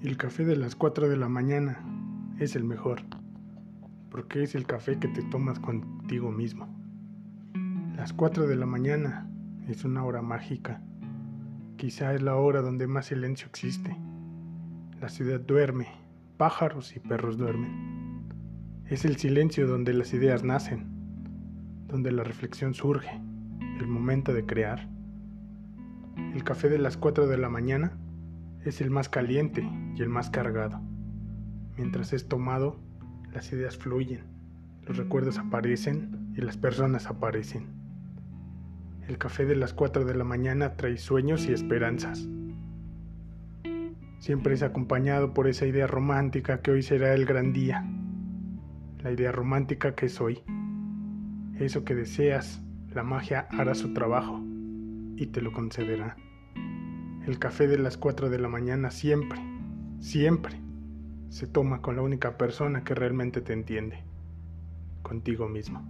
El café de las 4 de la mañana es el mejor, porque es el café que te tomas contigo mismo. Las 4 de la mañana es una hora mágica. Quizá es la hora donde más silencio existe. La ciudad duerme, pájaros y perros duermen. Es el silencio donde las ideas nacen, donde la reflexión surge, el momento de crear. El café de las 4 de la mañana es el más caliente y el más cargado. Mientras es tomado, las ideas fluyen, los recuerdos aparecen y las personas aparecen. El café de las 4 de la mañana trae sueños y esperanzas. Siempre es acompañado por esa idea romántica que hoy será el gran día. La idea romántica que es hoy. Eso que deseas, la magia hará su trabajo y te lo concederá. El café de las 4 de la mañana siempre, siempre se toma con la única persona que realmente te entiende, contigo mismo.